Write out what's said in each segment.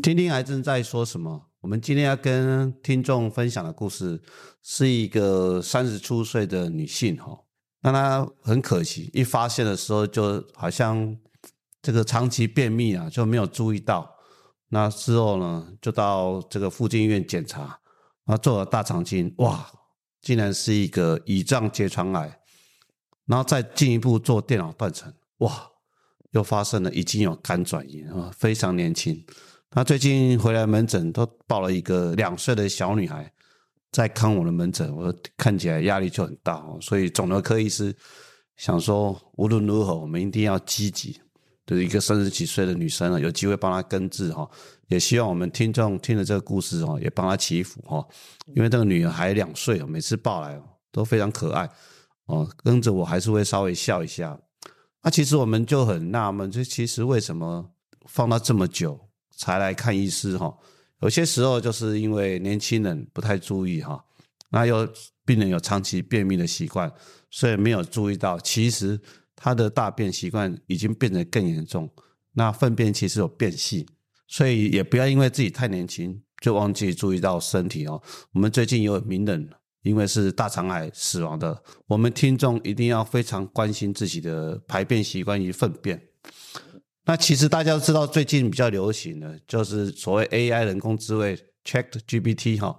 听听癌症在说什么？我们今天要跟听众分享的故事是一个三十出岁的女性哈，那她很可惜，一发现的时候就好像这个长期便秘啊，就没有注意到。那之后呢，就到这个附近医院检查，然后做了大肠镜，哇，竟然是一个胰脏结肠癌，然后再进一步做电脑断层，哇，又发生了已经有肝转移啊，非常年轻。他最近回来门诊，都抱了一个两岁的小女孩在看我的门诊，我看起来压力就很大哦。所以肿瘤科医师想说，无论如何，我们一定要积极，就是一个三十几岁的女生啊，有机会帮她根治哈。也希望我们听众听了这个故事哦，也帮她祈福哈。因为这个女儿还两岁哦，每次抱来都非常可爱哦，跟着我还是会稍微笑一下。那其实我们就很纳闷，这其实为什么放到这么久？才来看医师哈，有些时候就是因为年轻人不太注意哈，那有病人有长期便秘的习惯，所以没有注意到，其实他的大便习惯已经变得更严重，那粪便其实有变细，所以也不要因为自己太年轻就忘记注意到身体哦。我们最近有名人因为是大肠癌死亡的，我们听众一定要非常关心自己的排便习惯与粪便。那其实大家都知道，最近比较流行的，就是所谓 AI 人工智慧 Chat GPT 哈。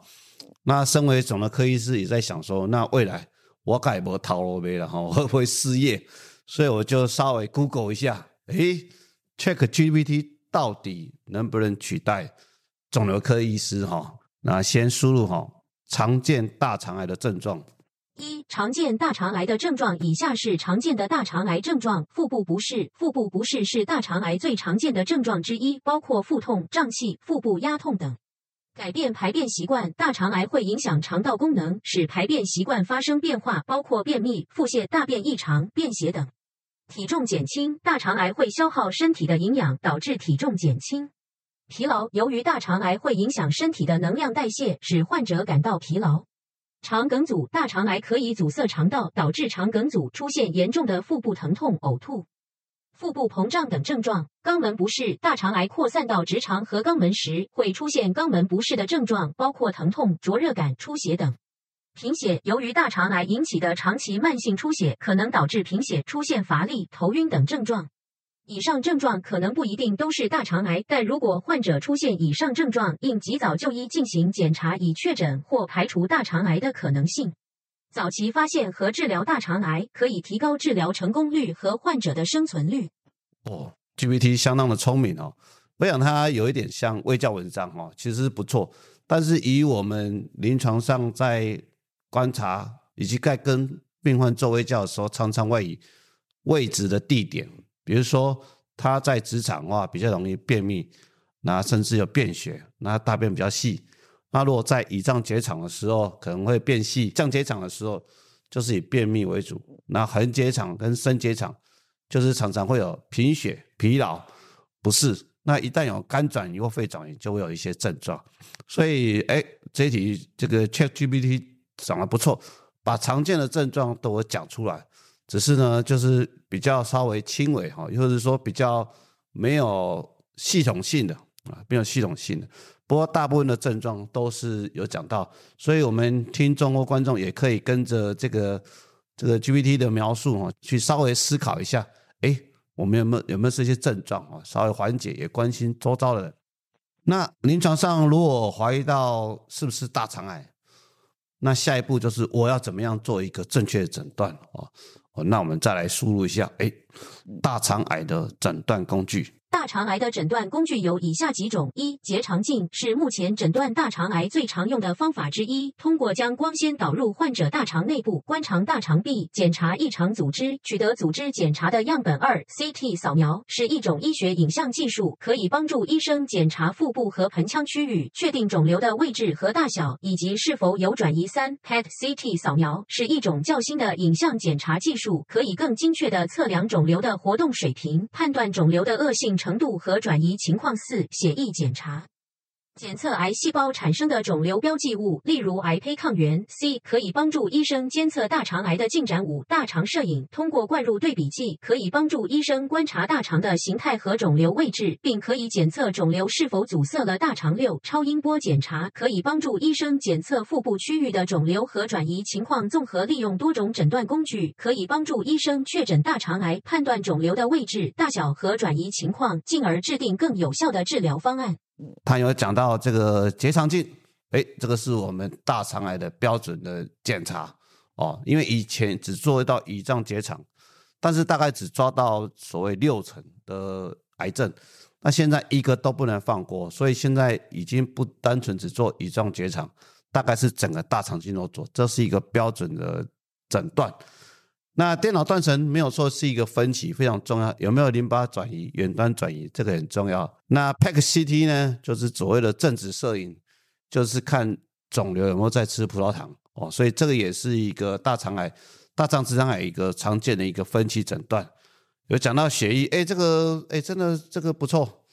那身为肿瘤科医师，也在想说，那未来我改不逃路没了哈，会不会失业？所以我就稍微 Google 一下，诶 Chat GPT 到底能不能取代肿瘤科医师哈？那先输入哈，常见大肠癌的症状。常见大肠癌的症状，以下是常见的大肠癌症状：腹部不适，腹部不适是大肠癌最常见的症状之一，包括腹痛、胀气、腹部压痛等。改变排便习惯，大肠癌会影响肠道功能，使排便习惯发生变化，包括便秘、腹泻、大便异常、便血等。体重减轻，大肠癌会消耗身体的营养，导致体重减轻。疲劳，由于大肠癌会影响身体的能量代谢，使患者感到疲劳。肠梗阻，大肠癌可以阻塞肠道，导致肠梗阻，出现严重的腹部疼痛、呕吐、腹部膨胀等症状。肛门不适，大肠癌扩散到直肠和肛门时，会出现肛门不适的症状，包括疼痛、灼热感、出血等。贫血，由于大肠癌引起的长期慢性出血，可能导致贫血，出现乏力、头晕等症状。以上症状可能不一定都是大肠癌，但如果患者出现以上症状，应及早就医进行检查，以确诊或排除大肠癌的可能性。早期发现和治疗大肠癌可以提高治疗成功率和患者的生存率。哦，GPT 相当的聪明哦，我想它有一点像微教文章哦，其实不错。但是以我们临床上在观察以及在跟病患做微教的时候，常常会以位置的地点。比如说他在职场的话比较容易便秘，那甚至有便血，那大便比较细。那如果在胰脏结肠的时候可能会变细，降结肠的时候就是以便秘为主。那横结肠跟升结肠就是常常会有贫血、疲劳、不适。那一旦有肝转移或肺转移，就会有一些症状。所以，哎，这题这个 ChatGPT 长得不错，把常见的症状都我讲出来。只是呢，就是比较稍微轻微哈，或者说比较没有系统性的啊，没有系统性的。不过大部分的症状都是有讲到，所以我们听众或观众也可以跟着这个这个 GPT 的描述哈，去稍微思考一下，哎，我们有没有有没有这些症状啊？稍微缓解，也关心周遭的人。那临床上如果怀疑到是不是大肠癌，那下一步就是我要怎么样做一个正确的诊断啊？哦，那我们再来输入一下，哎，大肠癌的诊断工具。大肠癌的诊断工具有以下几种：一、结肠镜是目前诊断大肠癌最常用的方法之一。通过将光纤导入患者大肠内部，观察大肠壁，检查异常组织，取得组织检查的样本。二、CT 扫描是一种医学影像技术，可以帮助医生检查腹部和盆腔区域，确定肿瘤的位置和大小以及是否有转移。三、PET CT 扫描是一种较新的影像检查技术，可以更精确地测量肿瘤的活动水平，判断肿瘤的恶性。程度和转移情况。四、血液检查，检测癌细胞产生的肿瘤标记物，例如癌胚抗原。C 可以帮助医生监测大肠癌的进展。五、大肠摄影通过灌入对比剂，可以帮助医生观察大肠的形态和肿瘤位置，并可以检测肿瘤是否阻塞了大肠。六、超音波检查可以帮助医生检测腹部区域的肿瘤和转移情况。综合利用多种诊断工具，可以帮助医生确诊大肠癌，判断肿瘤的位置、大小和转移情况，进而制定更有效的治疗方案。他有讲到这个结肠镜，哎，这个是我们大肠癌的标准的检查哦。因为以前只做到胰脏结肠，但是大概只抓到所谓六成的癌症，那现在一个都不能放过，所以现在已经不单纯只做胰脏结肠，大概是整个大肠镜都做，这是一个标准的诊断。那电脑断层没有说是一个分歧，非常重要。有没有淋巴转移、远端转移，这个很重要。那 PET CT 呢，就是所谓的正子摄影，就是看肿瘤有没有在吃葡萄糖哦。所以这个也是一个大肠癌、大肠直肠癌一个常见的一个分期诊断。有讲到血液，哎，这个哎，真的这个不错，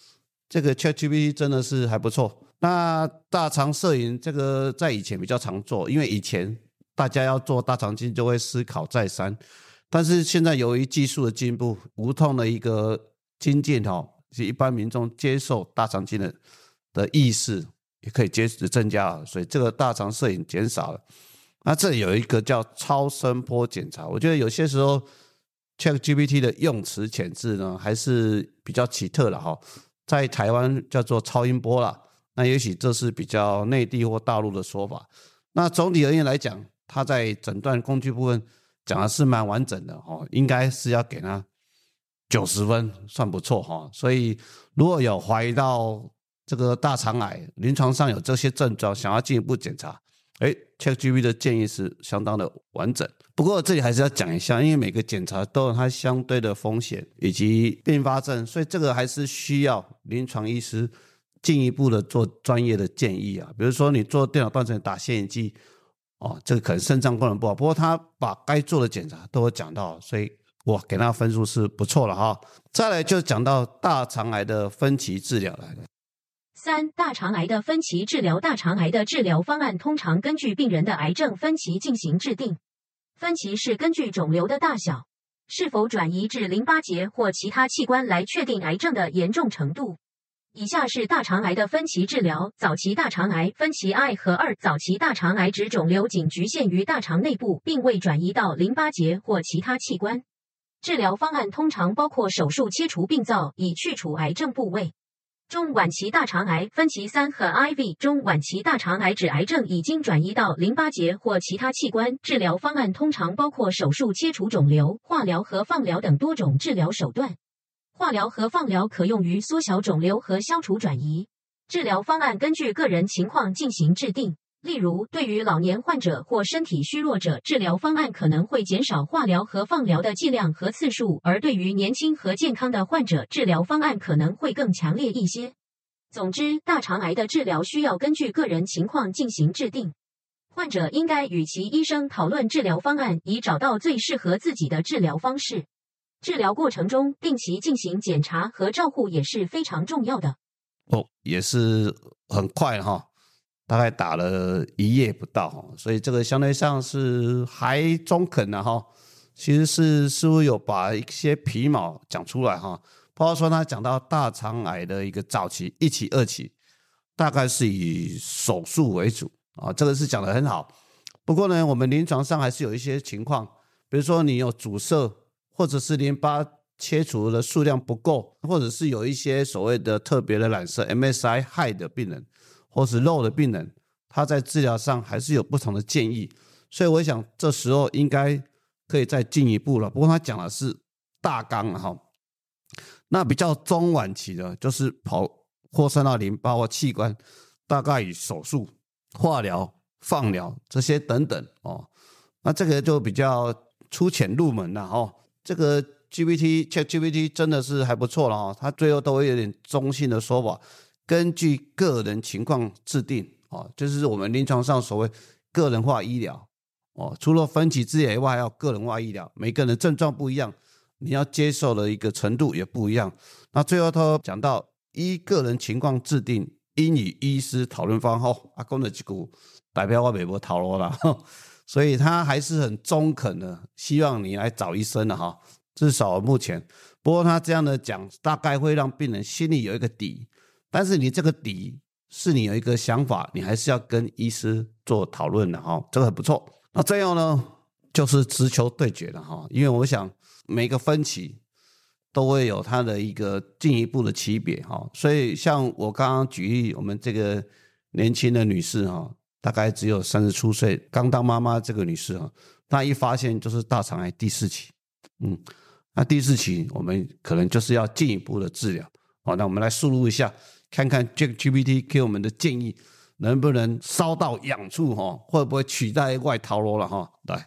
这个 ChatGPT 真的是还不错。那大肠摄影这个在以前比较常做，因为以前。大家要做大肠镜就会思考再三，但是现在由于技术的进步，无痛的一个精进哈，是一般民众接受大肠镜的的意识也可以接增加了，所以这个大肠摄影减少了。那这里有一个叫超声波检查，我觉得有些时候 ChatGPT 的用词遣字呢还是比较奇特的哈，在台湾叫做超音波啦，那也许这是比较内地或大陆的说法。那总体而言来讲，他在诊断工具部分讲的是蛮完整的哦，应该是要给他九十分，算不错哈。所以如果有怀疑到这个大肠癌，临床上有这些症状，想要进一步检查，哎，CheckGP 的建议是相当的完整。不过这里还是要讲一下，因为每个检查都有它相对的风险以及并发症，所以这个还是需要临床医师进一步的做专业的建议啊。比如说你做电脑断层打显影剂。哦，这个可能肾脏功能不好，不过他把该做的检查都讲到，所以我给他分数是不错了哈。再来就讲到大肠癌的分期治疗来三、大肠癌的分期治疗，大肠癌的治疗方案通常根据病人的癌症分期进行制定。分期是根据肿瘤的大小、是否转移至淋巴结或其他器官来确定癌症的严重程度。以下是大肠癌的分期治疗：早期大肠癌分期 I 和二。早期大肠癌指肿瘤仅局限于大肠内部，并未转移到淋巴结或其他器官。治疗方案通常包括手术切除病灶，以去除癌症部位。中晚期大肠癌分期三和 IV。中晚期大肠癌指癌症已经转移到淋巴结或其他器官。治疗方案通常包括手术切除肿瘤、化疗和放疗等多种治疗手段。化疗和放疗可用于缩小肿瘤和消除转移。治疗方案根据个人情况进行制定。例如，对于老年患者或身体虚弱者，治疗方案可能会减少化疗和放疗的剂量和次数；而对于年轻和健康的患者，治疗方案可能会更强烈一些。总之，大肠癌的治疗需要根据个人情况进行制定。患者应该与其医生讨论治疗方案，以找到最适合自己的治疗方式。治疗过程中定期进行检查和照护也是非常重要的。哦，也是很快哈，大概打了一夜不到哈，所以这个相对上是还中肯的哈。其实是似乎有把一些皮毛讲出来哈，包括说他讲到大肠癌的一个早期一期、二期，大概是以手术为主啊，这个是讲的很好。不过呢，我们临床上还是有一些情况，比如说你有阻塞。或者是淋巴切除的数量不够，或者是有一些所谓的特别的染色 MSI high 的病人，或是 low 的病人，他在治疗上还是有不同的建议。所以我想这时候应该可以再进一步了。不过他讲的是大纲哈，那比较中晚期的，就是跑扩散到淋巴或器官，大概以手术、化疗、放疗这些等等哦。那这个就比较粗浅入门了哈。这个 GPT Chat GPT 真的是还不错了哈，它最后都会有点中性的说法，根据个人情况制定啊，就是我们临床上所谓个人化医疗哦。除了分级治疗以外，还要个人化医疗，每个人症状不一样，你要接受的一个程度也不一样。那最后他讲到依个人情况制定英语医师讨论方后，阿公的几股代表我美国讨论了，所以他还是很中肯的，希望你来找医生的哈。至少目前，不过他这样的讲，大概会让病人心里有一个底。但是你这个底是你有一个想法，你还是要跟医师做讨论的哈，这个很不错。那最后呢，就是直球对决了哈，因为我想每个分歧。都会有它的一个进一步的区别哈，所以像我刚刚举例，我们这个年轻的女士哈，大概只有三十出岁，刚当妈妈这个女士哈，她一发现就是大肠癌第四期，嗯，那第四期我们可能就是要进一步的治疗，好，那我们来输入一下，看看这个 GPT 给我们的建议能不能烧到痒处哈，会不会取代外逃罗了哈，来。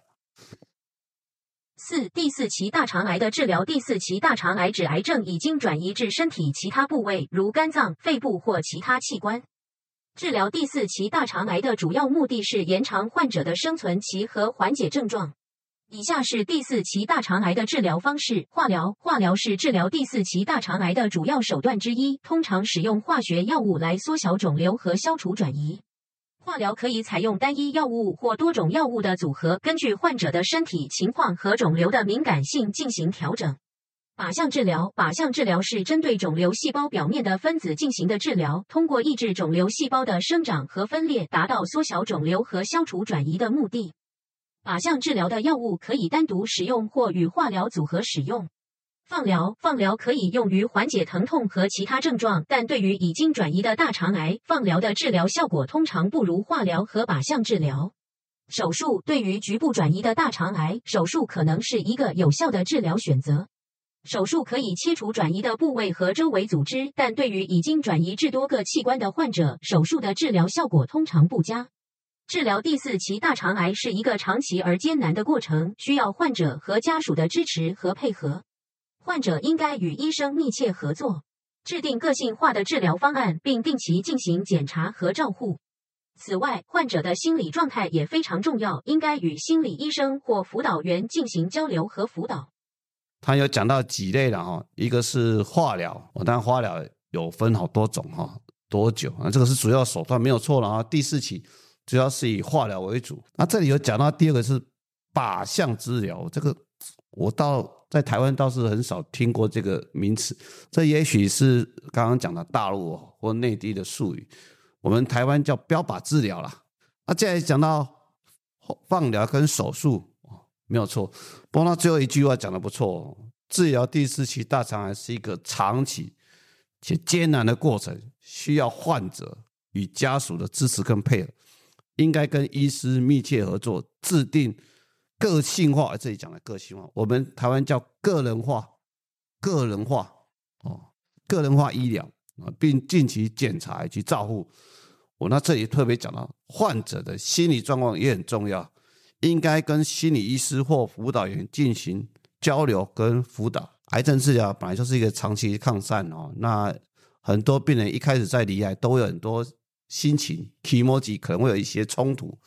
四、第四期大肠癌的治疗。第四期大肠癌指癌症已经转移至身体其他部位，如肝脏、肺部或其他器官。治疗第四期大肠癌的主要目的是延长患者的生存期和缓解症状。以下是第四期大肠癌的治疗方式：化疗。化疗是治疗第四期大肠癌的主要手段之一，通常使用化学药物来缩小肿瘤和消除转移。化疗可以采用单一药物或多种药物的组合，根据患者的身体情况和肿瘤的敏感性进行调整。靶向治疗，靶向治疗是针对肿瘤细胞表面的分子进行的治疗，通过抑制肿瘤细胞的生长和分裂，达到缩小肿瘤和消除转移的目的。靶向治疗的药物可以单独使用或与化疗组合使用。放疗，放疗可以用于缓解疼痛和其他症状，但对于已经转移的大肠癌，放疗的治疗效果通常不如化疗和靶向治疗。手术，对于局部转移的大肠癌，手术可能是一个有效的治疗选择。手术可以切除转移的部位和周围组织，但对于已经转移至多个器官的患者，手术的治疗效果通常不佳。治疗第四期大肠癌是一个长期而艰难的过程，需要患者和家属的支持和配合。患者应该与医生密切合作，制定个性化的治疗方案，并定期进行检查和照护。此外，患者的心理状态也非常重要，应该与心理医生或辅导员进行交流和辅导。他有讲到几类了哈，一个是化疗，当然化疗有分好多种哈，多久啊？这个是主要手段，没有错了啊。第四期主要是以化疗为主。那这里有讲到第二个是靶向治疗，这个我到。在台湾倒是很少听过这个名词，这也许是刚刚讲的大陆或内地的术语。我们台湾叫标靶治疗啦。那接下来讲到放疗跟手术，没有错。不过他最后一句话讲的不错，哦治疗第四期大肠癌是一个长期且艰难的过程，需要患者与家属的支持跟配合，应该跟医师密切合作，制定。个性化，这里讲的个性化，我们台湾叫个人化，个人化哦，个人化医疗啊，并定期检查以及照护。我那这里特别讲到，患者的心理状况也很重要，应该跟心理医师或辅导员进行交流跟辅导。癌症治疗本来就是一个长期抗战哦，那很多病人一开始在离癌都有很多心情 emoji 可能会有一些冲突。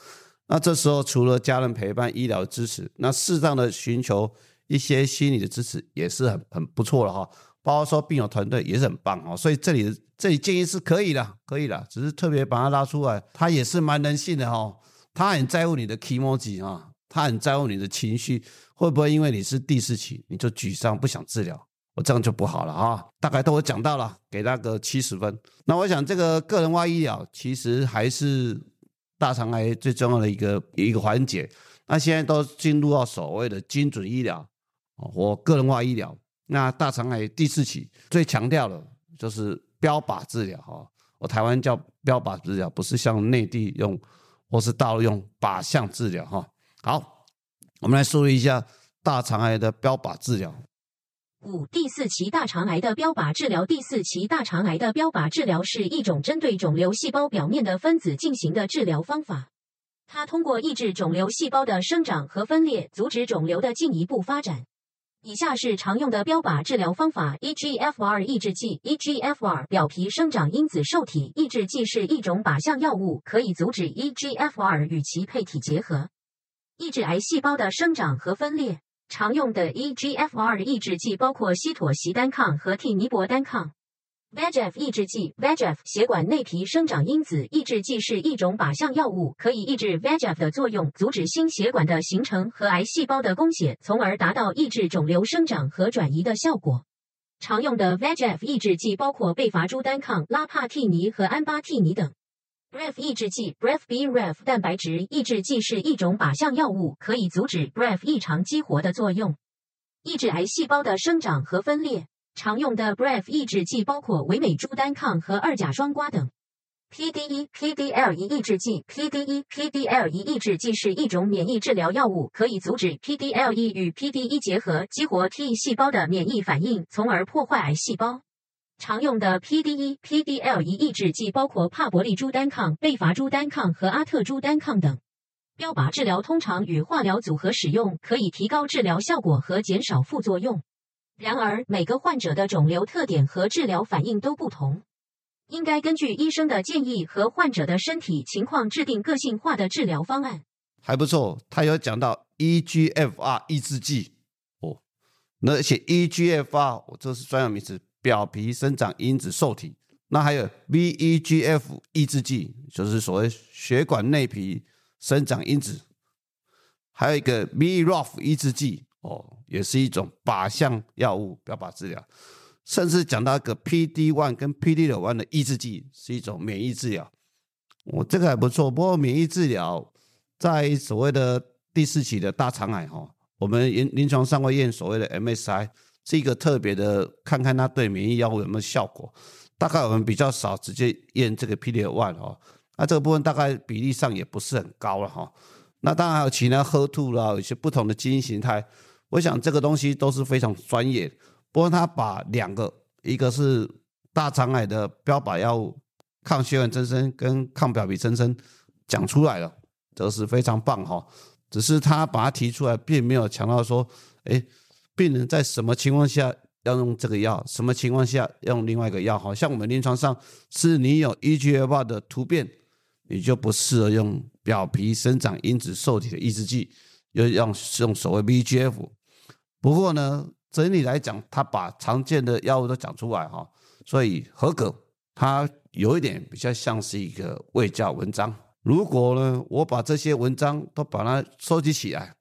那这时候除了家人陪伴、医疗支持，那适当的寻求一些心理的支持也是很很不错的哈。包括说病友团队也是很棒哦，所以这里这里建议是可以的，可以的，只是特别把它拉出来，他也是蛮人性的哈。他很在乎你的 emoji 啊，他很在乎你的情绪，会不会因为你是第四期你就沮丧不想治疗？我这样就不好了啊。大概都我讲到了，给那个七十分。那我想这个个人化医疗其实还是。大肠癌最重要的一个一个环节，那现在都进入到所谓的精准医疗我个人化医疗。那大肠癌第四期最强调的就是标靶治疗哈，我台湾叫标靶治疗，不是像内地用或是大陆用靶向治疗哈。好，我们来说一下大肠癌的标靶治疗。五、第四期大肠癌的标靶治疗。第四期大肠癌的标靶治疗是一种针对肿瘤细胞表面的分子进行的治疗方法。它通过抑制肿瘤细胞的生长和分裂，阻止肿瘤的进一步发展。以下是常用的标靶治疗方法：EGFR 抑制剂。EGFR 表皮生长因子受体抑制剂是一种靶向药物，可以阻止 EGFR 与其配体结合，抑制癌细胞的生长和分裂。常用的 EGFR 抑制剂包括西妥昔单抗和替尼泊单抗。VEGF 抑制剂 VEGF 血管内皮生长因子抑制剂是一种靶向药物，可以抑制 VEGF 的作用，阻止心血管的形成和癌细胞的供血，从而达到抑制肿瘤生长和转移的效果。常用的 VEGF 抑制剂包括贝伐珠单抗、拉帕替尼和安巴替尼等。BRAF 抑制剂 BRAF-BRAF 蛋白质抑制剂是一种靶向药物，可以阻止 BRAF 异常激活的作用，抑制癌细胞的生长和分裂。常用的 BRAF 抑制剂包括维美珠单抗和二甲双胍等。PDE、PDL1 抑制剂 PDE、PDL1 抑制剂是一种免疫治疗药物，可以阻止 PDL1 与 PDE 结合，激活 T 细胞的免疫反应，从而破坏癌细胞。常用的 PDE、PDL1 抑制剂包括帕博利珠单抗、贝伐珠单抗和阿特珠单抗等。标靶治疗通常与化疗组合使用，可以提高治疗效果和减少副作用。然而，每个患者的肿瘤特点和治疗反应都不同，应该根据医生的建议和患者的身体情况制定个性化的治疗方案。还不错，他有讲到 EGFR 抑制剂哦，那而且 EGFR 我这是专有名词，表皮生长因子受体。那还有 VEGF 抑制剂，就是所谓血管内皮生长因子，还有一个 BRAF 抑制剂。哦，也是一种靶向药物，标靶治疗，甚至讲到一个 PD one 跟 PD 六 one 的抑制剂，是一种免疫治疗。我这个还不错，不过免疫治疗在所谓的第四期的大肠癌哈，我们临临床上会验所谓的 MSI，是一个特别的，看看它对免疫药物有没有效果。大概我们比较少直接验这个 PD one 哦，那这个部分大概比例上也不是很高了哈。那当然还有其他 HER2 啦，有些不同的基因形态。我想这个东西都是非常专业，不过他把两个，一个是大肠癌的标靶药物抗血管增生跟抗表皮增生讲出来了，这是非常棒哈。只是他把它提出来，并没有强调说，哎，病人在什么情况下要用这个药，什么情况下用另外一个药。好像我们临床上是你有 EGFR 的突变，你就不适合用表皮生长因子受体的抑制剂。又用用所谓 VGF，不过呢，整体来讲，他把常见的药物都讲出来哈，所以合格。它有一点比较像是一个卫教文章。如果呢，我把这些文章都把它收集起来，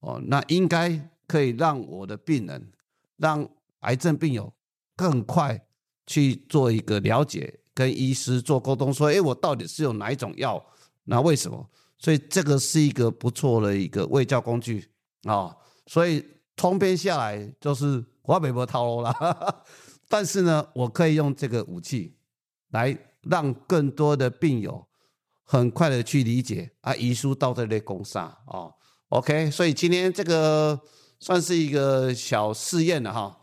哦，那应该可以让我的病人，让癌症病友更快去做一个了解，跟医师做沟通，说，哎，我到底是用哪一种药？那为什么？所以这个是一个不错的一个卫教工具啊，所以通篇下来就是华北波套路了。但是呢，我可以用这个武器来让更多的病友很快的去理解啊，遗书到这类攻杀啊。OK，所以今天这个算是一个小试验了哈。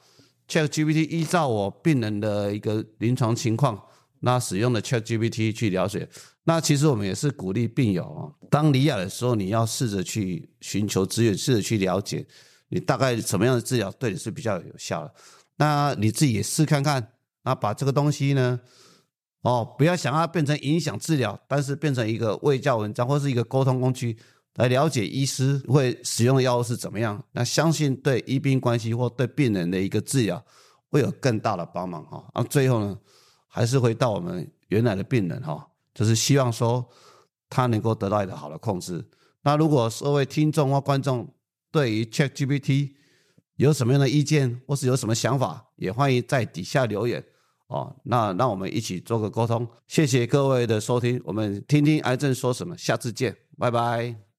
ChatGPT 依照我病人的一个临床情况，那使用的 ChatGPT 去了解。那其实我们也是鼓励病友啊，当离亚的时候，你要试着去寻求资源，试着去了解你大概什么样的治疗对你是比较有效的。那你自己也试看看，那把这个东西呢，哦，不要想要变成影响治疗，但是变成一个卫教文章或是一个沟通工具，来了解医师会使用的药物是怎么样。那相信对医病关系或对病人的一个治疗会有更大的帮忙哈。那最后呢，还是回到我们原来的病人哈。就是希望说他能够得到一个好的控制。那如果各位听众或观众对于 ChatGPT 有什么样的意见，或是有什么想法，也欢迎在底下留言哦。那让我们一起做个沟通。谢谢各位的收听，我们听听癌症说什么，下次见，拜拜。